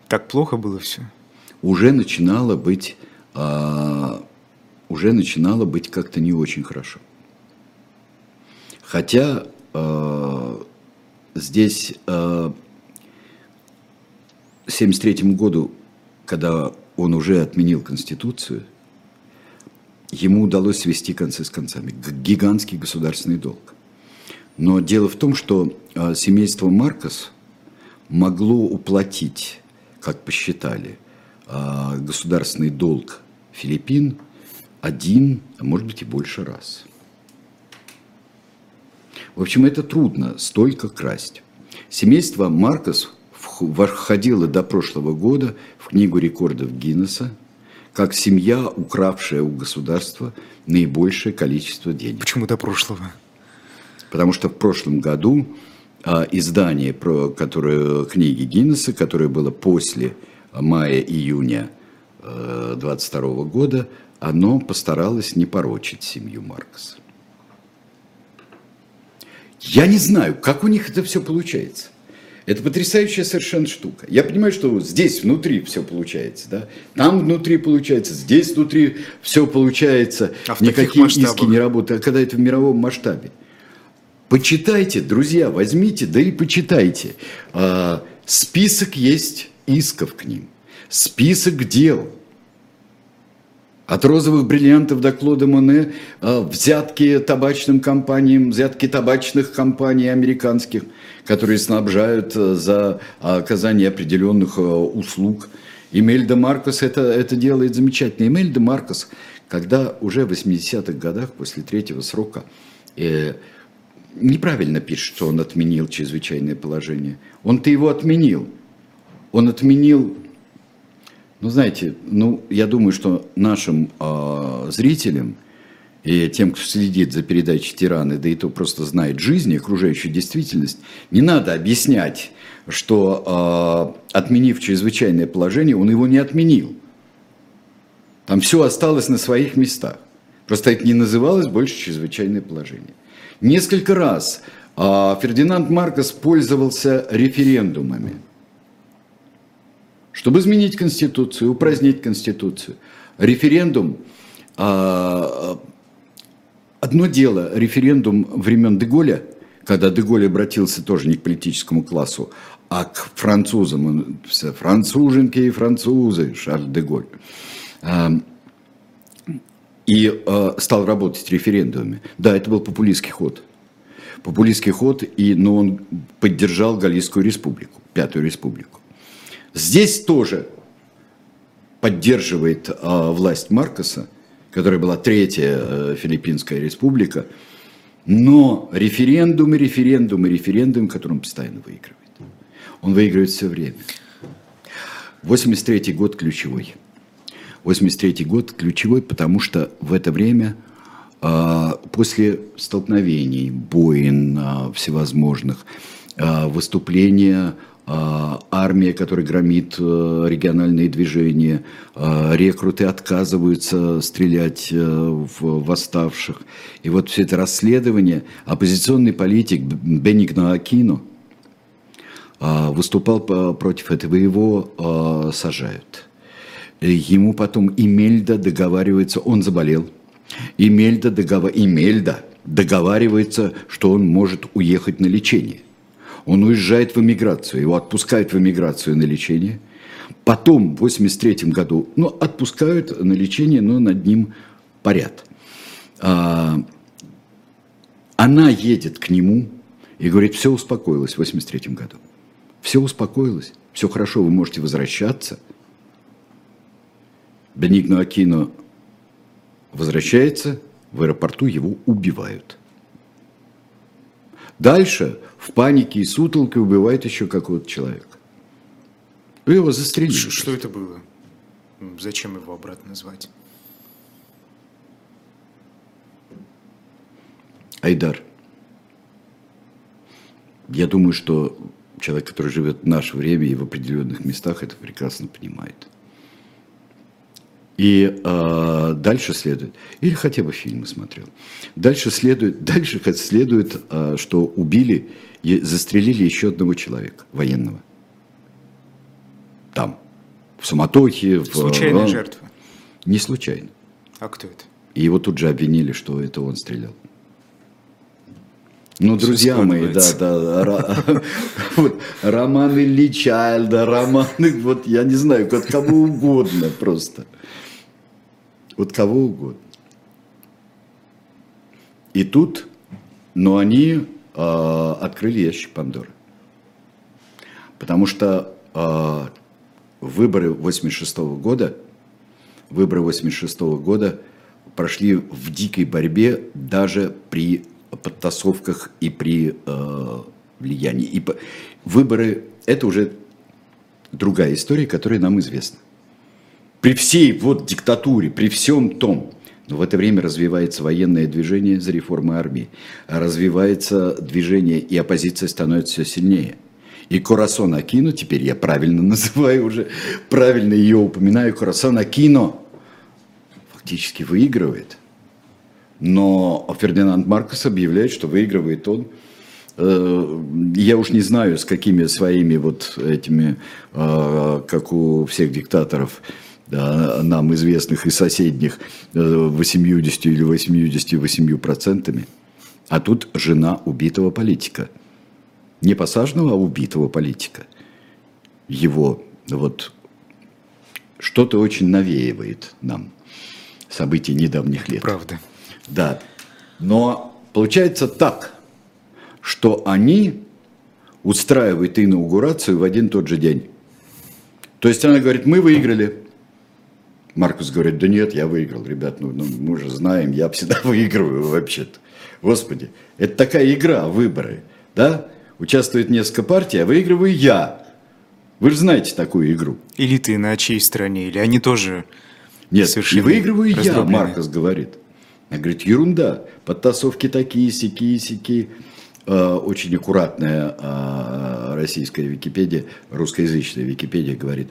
Так плохо было все? Уже начинало быть, э, уже начинало быть как-то не очень хорошо. Хотя Э, здесь в 1973 году, когда он уже отменил Конституцию, ему удалось свести концы с концами. Гигантский государственный долг. Но дело в том, что э, семейство Маркос могло уплатить, как посчитали, государственный долг Филиппин один, а может быть и больше раз – в общем, это трудно столько красть. Семейство Маркос входило до прошлого года в книгу рекордов Гиннесса как семья, укравшая у государства наибольшее количество денег. Почему до прошлого? Потому что в прошлом году а, издание про которое, книги Гиннесса, которое было после мая-июня 22 э, года, оно постаралось не порочить семью Маркса. Я не знаю, как у них это все получается. Это потрясающая совершенно штука. Я понимаю, что здесь внутри все получается, да? Там внутри получается, здесь внутри все получается. А Никакие иски не работают. А когда это в мировом масштабе? Почитайте, друзья, возьмите, да и почитайте. А, список есть исков к ним. Список дел. От розовых бриллиантов до Клода Моне а, взятки табачным компаниям, взятки табачных компаний американских, которые снабжают а, за оказание определенных услуг. Эмельда Маркос это, это делает замечательно. Эмельда Маркос, когда уже в 80-х годах, после третьего срока, э, неправильно пишет, что он отменил чрезвычайное положение. Он-то его отменил. Он отменил, ну знаете, ну я думаю, что нашим э, зрителям и тем, кто следит за передачей «Тираны», да и то просто знает жизнь и окружающую действительность, не надо объяснять, что э, отменив чрезвычайное положение, он его не отменил. Там все осталось на своих местах. Просто это не называлось больше чрезвычайное положение. Несколько раз а, Фердинанд Маркос пользовался референдумами, чтобы изменить Конституцию, упразднить Конституцию. Референдум а, Одно дело, референдум времен Деголя, когда Деголь обратился тоже не к политическому классу, а к французам, француженки и французы, Шарль Деголь. И э, стал работать референдумами. Да, это был популистский ход. Популистский ход, и, но он поддержал Галийскую республику, Пятую республику. Здесь тоже поддерживает э, власть Маркоса, которая была Третья э, Филиппинская республика, но референдумы, референдумы, референдумы, который он постоянно выигрывает. Он выигрывает все время. 83 год ключевой. 83 год ключевой, потому что в это время а, после столкновений, боин а, всевозможных, а, выступления армия, которая громит региональные движения, рекруты отказываются стрелять в восставших. И вот все это расследование, оппозиционный политик Бенигно Акино выступал против этого, его сажают. Ему потом Имельда договаривается, он заболел. Имельда, договор... Имельда договаривается, что он может уехать на лечение. Он уезжает в эмиграцию, его отпускают в эмиграцию на лечение. Потом, в 83 году, ну, отпускают на лечение, но над ним парят. А, она едет к нему и говорит, все успокоилось в 83 году. Все успокоилось, все хорошо, вы можете возвращаться – Бенигно Акино возвращается, в аэропорту его убивают. Дальше в панике и сутолке убивает еще какого-то человека. Вы его застрелили. Что, что это было? Зачем его обратно звать? Айдар. Я думаю, что человек, который живет в наше время и в определенных местах, это прекрасно понимает. И э, дальше следует, или хотя бы фильмы смотрел, дальше следует, дальше следует, э, что убили, застрелили еще одного человека, военного. Там, в суматохе. В, Случайная э, жертва? Не случайно. А кто это? И его тут же обвинили, что это он стрелял. Ну, друзья мои, да, да, вот, роман Ильи Чайльда, романы, вот я не знаю, кого угодно просто вот кого угодно. И тут, но они э, открыли ящик Пандоры. Потому что э, выборы 86 -го года, выборы 86 -го года прошли в дикой борьбе даже при подтасовках и при э, влиянии. И выборы – это уже другая история, которая нам известна при всей вот диктатуре, при всем том, но в это время развивается военное движение за реформой армии, развивается движение, и оппозиция становится все сильнее. И Корасон Акино, теперь я правильно называю уже, правильно ее упоминаю, Корасон Акино фактически выигрывает. Но Фердинанд Маркос объявляет, что выигрывает он э, я уж не знаю, с какими своими вот этими, э, как у всех диктаторов, нам известных и соседних, 80 или 88 процентами. А тут жена убитого политика. Не посаженного, а убитого политика. Его вот что-то очень навеивает нам событий недавних лет. Правда. Да. Но получается так, что они устраивают инаугурацию в один тот же день. То есть она говорит, мы выиграли. Маркус говорит, да нет, я выиграл, ребят, ну, ну мы же знаем, я всегда выигрываю вообще-то. Господи, это такая игра, выборы, да? Участвует несколько партий, а выигрываю я. Вы же знаете такую игру. Или ты на чьей стороне, или они тоже Нет, и выигрываю я, Маркус говорит. Я говорит, ерунда, подтасовки такие, сякие, сякие. Э, очень аккуратная э, российская Википедия, русскоязычная Википедия говорит,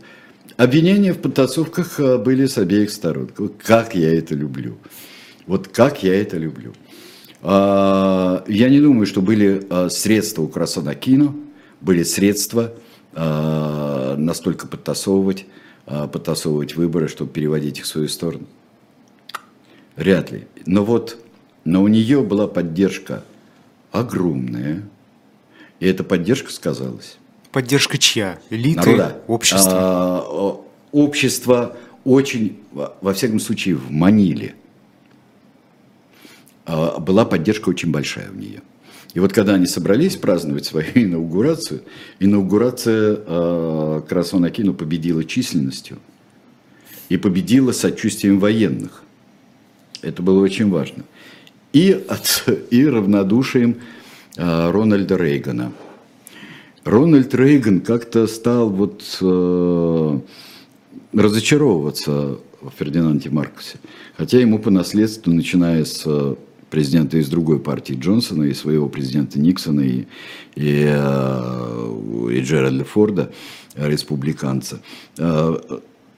обвинения в подтасовках э, были с обеих сторон. Как я это люблю. Вот как я это люблю. Я не думаю, что были средства у Красанакино, были средства настолько подтасовывать, подтасовывать выборы, чтобы переводить их в свою сторону. Вряд ли. Но вот, но у нее была поддержка огромная, и эта поддержка сказалась. Поддержка чья? Элиты? Народа. Общество? А, общество очень, во всяком случае, в Маниле а, была поддержка очень большая у нее. И вот когда они собрались праздновать свою инаугурацию, инаугурация э, Красон Акину победила численностью и победила сочувствием военных. Это было очень важно. И, от, и равнодушием э, Рональда Рейгана. Рональд Рейган как-то стал вот э, разочаровываться в Фердинанде Маркосе. Хотя ему по наследству, начиная с президента из другой партии Джонсона и своего президента Никсона и, и, э, и Джеральда Форда, республиканца, э,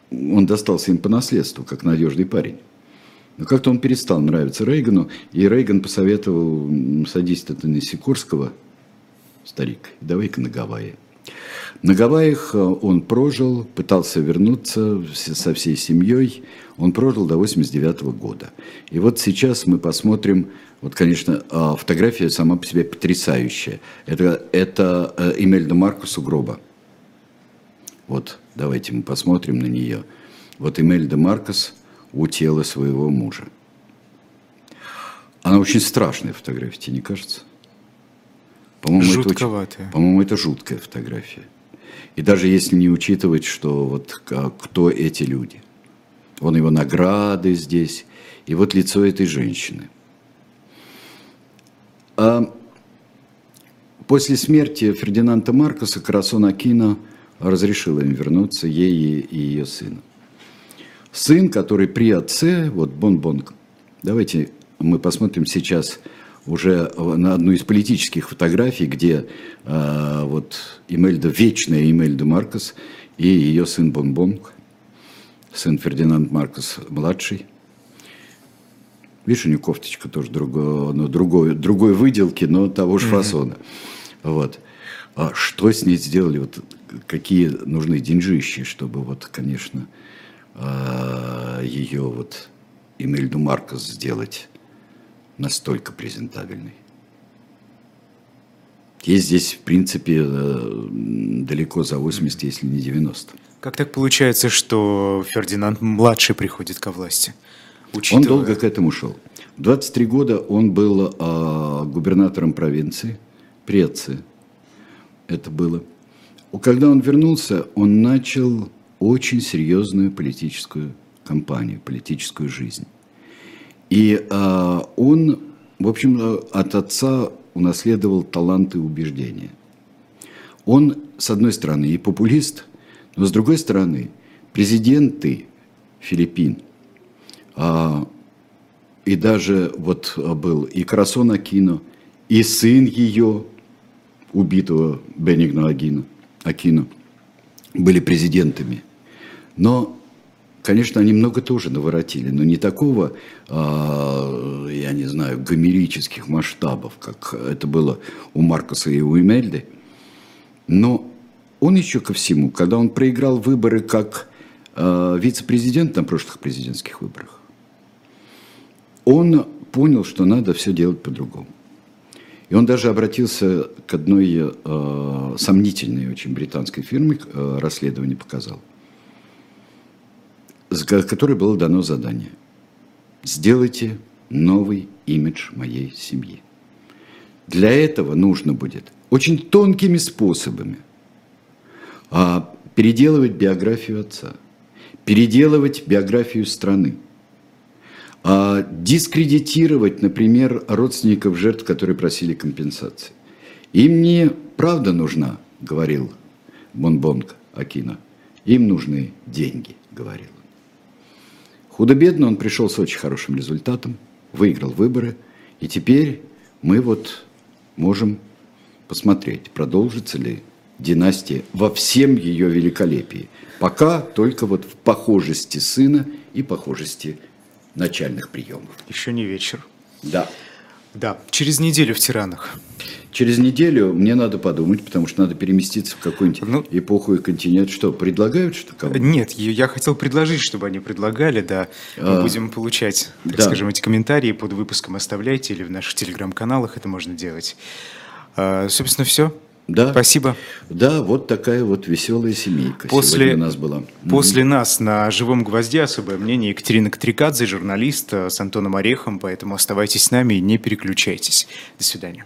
он достался им по наследству, как надежный парень. Но как-то он перестал нравиться Рейгану, и Рейган посоветовал, садись ты на Сикорского, старик, давай-ка на Гавайи. На Гавайях э, он прожил, пытался вернуться со всей семьей. Он прожил до 89 года. И вот сейчас мы посмотрим, вот, конечно, э, фотография сама по себе потрясающая. Это, это э, Эмельда Маркус у гроба. Вот, давайте мы посмотрим на нее. Вот Эмельда Маркус – у тела своего мужа. Она очень страшная фотография, тебе не кажется? По-моему, Жутковатая. Это по-моему, это жуткая фотография. И даже если не учитывать, что вот кто эти люди. Вон его награды здесь, и вот лицо этой женщины. А после смерти Фердинанда Маркоса Карасон Акино разрешил им вернуться, ей и ее сыну сын, который при отце, вот Бон-Бон, давайте мы посмотрим сейчас уже на одну из политических фотографий, где э, вот Имельда, вечная Имельда Маркос и ее сын Бон-Бон, сын Фердинанд Маркос младший. Видишь, у него кофточка тоже другого, ну, другой, другой выделки, но того же фасона. Вот. А что с ней сделали? Вот какие нужны деньжищи, чтобы вот, конечно, а, ее вот Эмильду Маркос сделать настолько презентабельной. Есть здесь, в принципе, э, далеко за 80, если не 90. Как так получается, что Фердинанд младший приходит ко власти? Учитывая... Он долго к этому шел. В 23 года он был э, губернатором провинции, Преции. Это было. Когда он вернулся, он начал очень серьезную политическую кампанию, политическую жизнь. И э, он, в общем, от отца унаследовал таланты и убеждения. Он, с одной стороны, и популист, но с другой стороны, президенты Филиппин, э, и даже вот был и Красон Акино, и сын ее, убитого Бенигно Акино, Акино, были президентами – но Конечно, они много тоже наворотили, но не такого, а, я не знаю, гомерических масштабов, как это было у Маркуса и у Эмельды. Но он еще ко всему, когда он проиграл выборы как а, вице-президент на прошлых президентских выборах, он понял, что надо все делать по-другому. И он даже обратился к одной э, сомнительной очень британской фирме, э, расследование показал, с которой было дано задание. Сделайте новый имидж моей семьи. Для этого нужно будет очень тонкими способами а, переделывать биографию отца, переделывать биографию страны – а дискредитировать, например, родственников жертв, которые просили компенсации. Им не правда нужна, говорил Бонбонг Акина, им нужны деньги, говорил. Худо-бедно он пришел с очень хорошим результатом, выиграл выборы, и теперь мы вот можем посмотреть, продолжится ли династия во всем ее великолепии. Пока только вот в похожести сына и похожести начальных приемов. Еще не вечер. Да. Да, через неделю в Тиранах. Через неделю мне надо подумать, потому что надо переместиться в какую-нибудь ну, эпоху и континент. Что, предлагают что кому Нет, я хотел предложить, чтобы они предлагали, да. Мы а, будем получать, так да. скажем, эти комментарии под выпуском оставляйте или в наших телеграм-каналах это можно делать. А, собственно, все. Да. Спасибо. Да, вот такая вот веселая семейка после, у нас была. После mm-hmm. нас на «Живом гвозде» особое мнение Екатерина Катрикадзе, журналист э, с Антоном Орехом, поэтому оставайтесь с нами и не переключайтесь. До свидания.